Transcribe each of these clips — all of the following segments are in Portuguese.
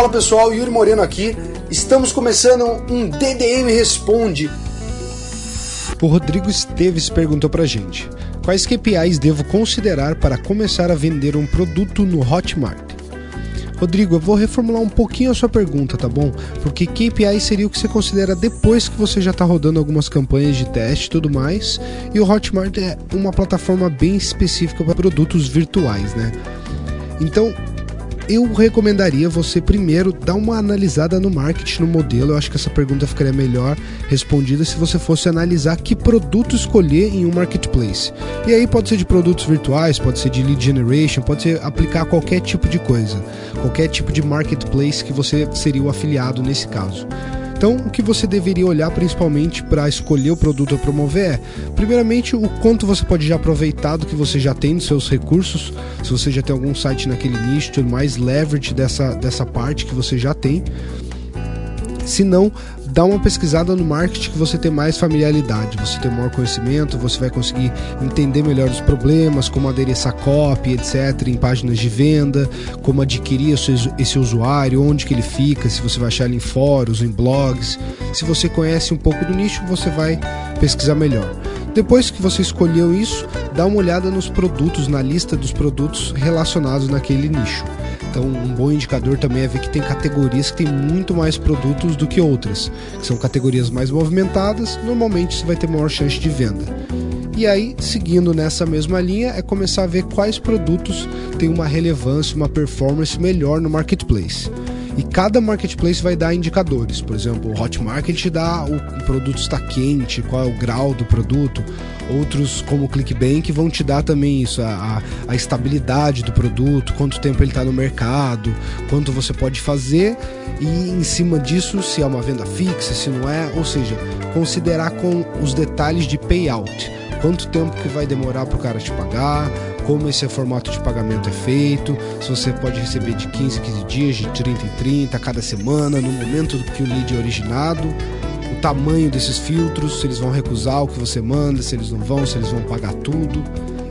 Fala pessoal, Yuri Moreno aqui. Estamos começando um DDM Responde. O Rodrigo Esteves perguntou pra gente: Quais KPIs devo considerar para começar a vender um produto no Hotmart? Rodrigo, eu vou reformular um pouquinho a sua pergunta, tá bom? Porque KPI seria o que você considera depois que você já está rodando algumas campanhas de teste e tudo mais. E o Hotmart é uma plataforma bem específica para produtos virtuais, né? Então, eu recomendaria você primeiro dar uma analisada no marketing, no modelo. Eu acho que essa pergunta ficaria melhor respondida se você fosse analisar que produto escolher em um marketplace. E aí pode ser de produtos virtuais, pode ser de lead generation, pode ser aplicar qualquer tipo de coisa, qualquer tipo de marketplace que você seria o afiliado nesse caso. Então, o que você deveria olhar principalmente para escolher o produto a promover é, primeiramente, o quanto você pode já aproveitar do que você já tem nos seus recursos, se você já tem algum site naquele nicho, mais leverage dessa, dessa parte que você já tem. Se não, dá uma pesquisada no marketing que você tem mais familiaridade, você tem maior conhecimento, você vai conseguir entender melhor os problemas, como aderir essa copy, etc, em páginas de venda, como adquirir esse usuário, onde que ele fica, se você vai achar ele em fóruns, em blogs. Se você conhece um pouco do nicho, você vai pesquisar melhor. Depois que você escolheu isso, dá uma olhada nos produtos, na lista dos produtos relacionados naquele nicho. Então, um bom indicador também é ver que tem categorias que tem muito mais produtos do que outras. Que são categorias mais movimentadas, normalmente você vai ter maior chance de venda. E aí, seguindo nessa mesma linha, é começar a ver quais produtos têm uma relevância, uma performance melhor no marketplace. E cada marketplace vai dar indicadores. Por exemplo, o Hotmart dá o produto está quente, qual é o grau do produto. Outros, como o ClickBank, vão te dar também isso, a, a estabilidade do produto, quanto tempo ele está no mercado, quanto você pode fazer e em cima disso se é uma venda fixa, se não é, ou seja, considerar com os detalhes de payout. Quanto tempo que vai demorar para o cara te pagar, como esse formato de pagamento é feito, se você pode receber de 15 em 15 dias, de 30 em 30, cada semana, no momento que o lead é originado, o tamanho desses filtros, se eles vão recusar o que você manda, se eles não vão, se eles vão pagar tudo.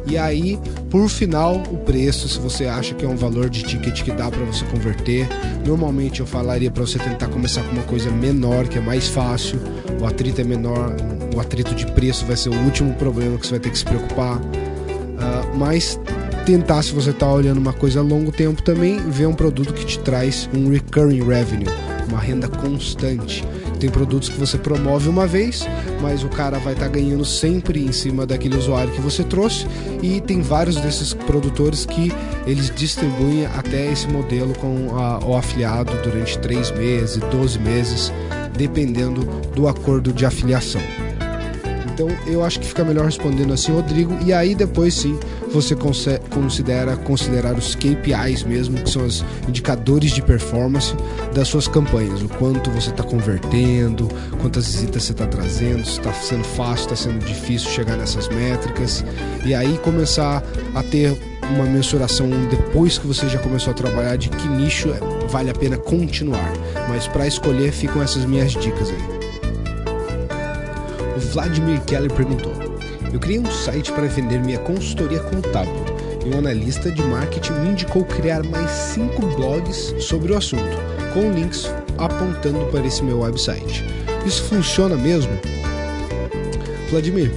E aí, por final, o preço, se você acha que é um valor de ticket que dá para você converter. Normalmente eu falaria para você tentar começar com uma coisa menor, que é mais fácil. O atrito é menor, o atrito de preço vai ser o último problema que você vai ter que se preocupar mas tentar, se você está olhando uma coisa a longo tempo também, ver um produto que te traz um recurring revenue, uma renda constante. Tem produtos que você promove uma vez, mas o cara vai estar tá ganhando sempre em cima daquele usuário que você trouxe. E tem vários desses produtores que eles distribuem até esse modelo com a, o afiliado durante 3 meses, 12 meses, dependendo do acordo de afiliação. Então eu acho que fica melhor respondendo assim, Rodrigo, e aí depois sim você considera considerar os KPIs mesmo, que são os indicadores de performance das suas campanhas, o quanto você está convertendo, quantas visitas você está trazendo, se está sendo fácil, está sendo difícil chegar nessas métricas, e aí começar a ter uma mensuração depois que você já começou a trabalhar de que nicho vale a pena continuar. Mas para escolher ficam essas minhas dicas aí. Vladimir Keller perguntou: Eu criei um site para vender minha consultoria contábil e um analista de marketing me indicou criar mais cinco blogs sobre o assunto, com links apontando para esse meu website. Isso funciona mesmo? Vladimir,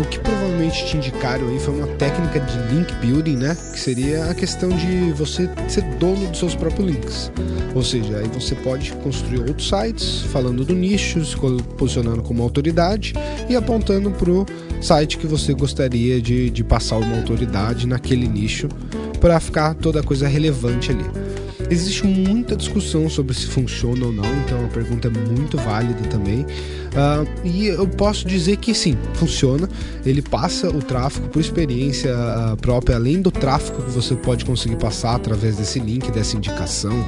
o que provavelmente te indicaram aí foi uma técnica de link building, né? Que seria a questão de você ser dono dos seus próprios links. Ou seja, aí você pode construir outros sites falando do nicho, se posicionando como autoridade e apontando para o site que você gostaria de, de passar uma autoridade naquele nicho para ficar toda coisa relevante ali. Existe muita discussão sobre se funciona ou não, então a pergunta é muito válida também. Uh, e eu posso dizer que sim, funciona. Ele passa o tráfego por experiência uh, própria, além do tráfego que você pode conseguir passar através desse link, dessa indicação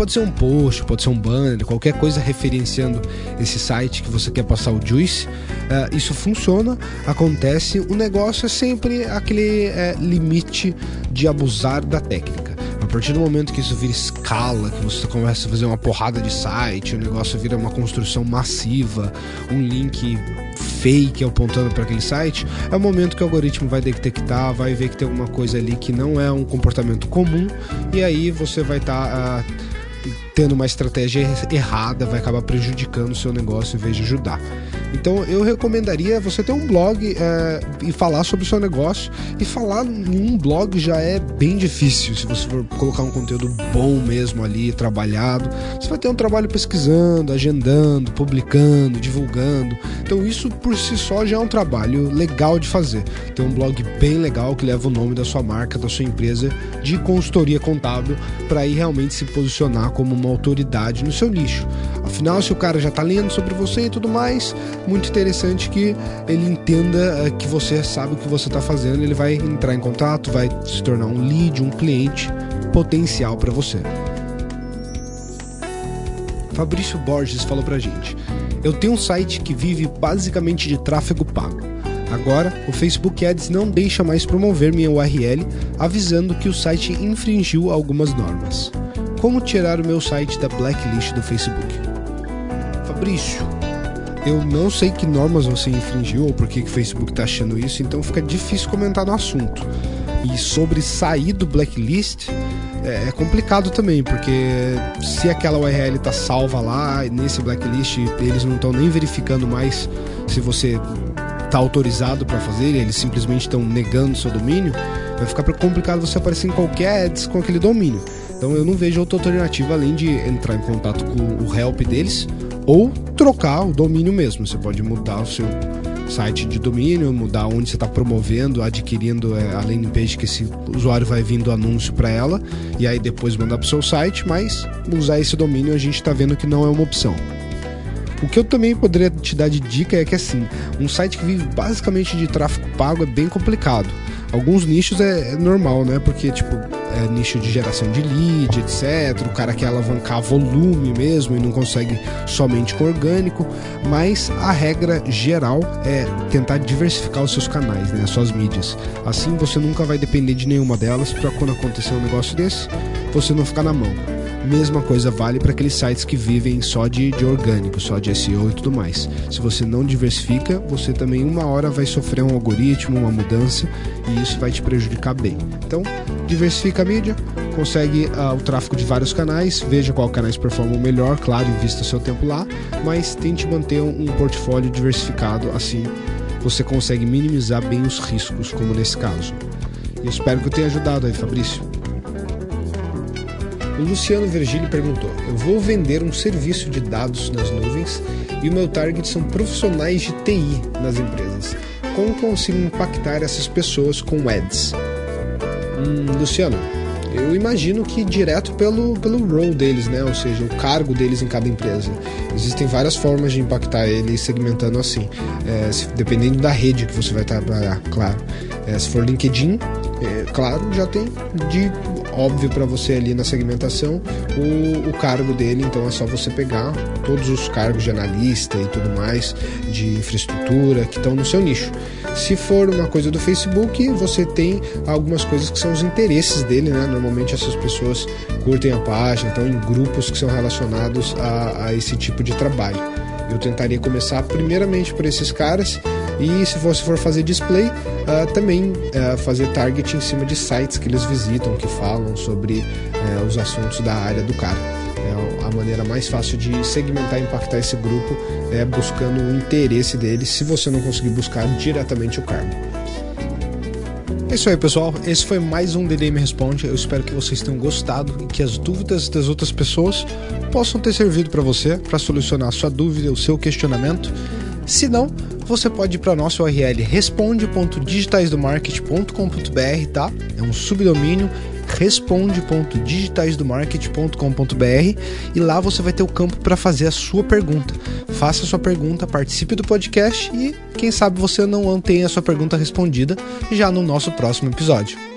pode ser um post, pode ser um banner, qualquer coisa referenciando esse site que você quer passar o juice. Uh, isso funciona, acontece. O negócio é sempre aquele é, limite de abusar da técnica. Partir do momento que isso vira escala, que você começa a fazer uma porrada de site, o negócio vira uma construção massiva, um link fake apontando para aquele site, é o momento que o algoritmo vai detectar, vai ver que tem alguma coisa ali que não é um comportamento comum e aí você vai estar tá, uh, tendo uma estratégia errada, vai acabar prejudicando o seu negócio em vez de ajudar. Então eu recomendaria você ter um blog é, e falar sobre o seu negócio. E falar em um blog já é bem difícil. Se você for colocar um conteúdo bom mesmo ali, trabalhado, você vai ter um trabalho pesquisando, agendando, publicando, divulgando. Então isso por si só já é um trabalho legal de fazer. Ter um blog bem legal que leva o nome da sua marca, da sua empresa de consultoria contábil para ir realmente se posicionar como uma autoridade no seu nicho. Afinal, se o cara já está lendo sobre você e tudo mais, muito interessante que ele entenda uh, que você sabe o que você está fazendo, ele vai entrar em contato, vai se tornar um lead, um cliente potencial para você. Fabrício Borges falou pra gente: Eu tenho um site que vive basicamente de tráfego pago. Agora, o Facebook Ads não deixa mais promover minha URL, avisando que o site infringiu algumas normas. Como tirar o meu site da blacklist do Facebook? Fabrício, eu não sei que normas você infringiu ou por que o Facebook está achando isso, então fica difícil comentar no assunto. E sobre sair do blacklist, é, é complicado também, porque se aquela URL está salva lá nesse blacklist, eles não estão nem verificando mais se você está autorizado para fazer, eles simplesmente estão negando seu domínio, vai ficar complicado você aparecer em qualquer ads com aquele domínio. Então eu não vejo outra alternativa além de entrar em contato com o help deles ou trocar o domínio mesmo. Você pode mudar o seu site de domínio, mudar onde você está promovendo, adquirindo é, a landing page que esse usuário vai vindo anúncio para ela e aí depois mandar para o seu site, mas usar esse domínio a gente está vendo que não é uma opção. O que eu também poderia te dar de dica é que assim, um site que vive basicamente de tráfego pago é bem complicado. Alguns nichos é, é normal, né? Porque tipo, é, nicho de geração de lead, etc. O cara quer alavancar volume mesmo e não consegue somente com orgânico, mas a regra geral é tentar diversificar os seus canais, né, as suas mídias. Assim você nunca vai depender de nenhuma delas para quando acontecer um negócio desse, você não ficar na mão. Mesma coisa vale para aqueles sites que vivem só de, de orgânico, só de SEO e tudo mais. Se você não diversifica, você também uma hora vai sofrer um algoritmo, uma mudança e isso vai te prejudicar bem. Então, diversifica a mídia, consegue uh, o tráfego de vários canais, veja qual canais performam melhor, claro, invista seu tempo lá, mas tente manter um, um portfólio diversificado, assim você consegue minimizar bem os riscos, como nesse caso. E espero que eu tenha ajudado aí, Fabrício. O Luciano Virgílio perguntou: Eu vou vender um serviço de dados nas nuvens e o meu target são profissionais de TI nas empresas. Como consigo impactar essas pessoas com ads? Hum, Luciano, eu imagino que direto pelo, pelo role deles, né? Ou seja, o cargo deles em cada empresa. Existem várias formas de impactar ele segmentando assim, é, se, dependendo da rede que você vai trabalhar, claro. É, se for LinkedIn, é, claro, já tem de óbvio para você ali na segmentação o, o cargo dele, então é só você pegar todos os cargos de analista e tudo mais, de infraestrutura que estão no seu nicho. Se for uma coisa do Facebook, você tem algumas coisas que são os interesses dele, né? Normalmente essas pessoas curtem a página, estão em grupos que são relacionados a, a esse tipo de trabalho. Eu tentaria começar primeiramente por esses caras e se você for fazer display, uh, também uh, fazer target em cima de sites que eles visitam, que falam sobre uh, os assuntos da área do cara. É a maneira mais fácil de segmentar e impactar esse grupo é buscando o interesse deles, se você não conseguir buscar diretamente o cargo. É isso aí, pessoal. Esse foi mais um DDM Responde. Eu espero que vocês tenham gostado e que as dúvidas das outras pessoas possam ter servido para você, para solucionar a sua dúvida, o seu questionamento. Se não, você pode ir para nosso URL responde.digitaisdomarket.com.br, tá? É um subdomínio responde.digitaisdomarket.com.br e lá você vai ter o campo para fazer a sua pergunta. Faça a sua pergunta, participe do podcast e quem sabe você não tenha a sua pergunta respondida já no nosso próximo episódio.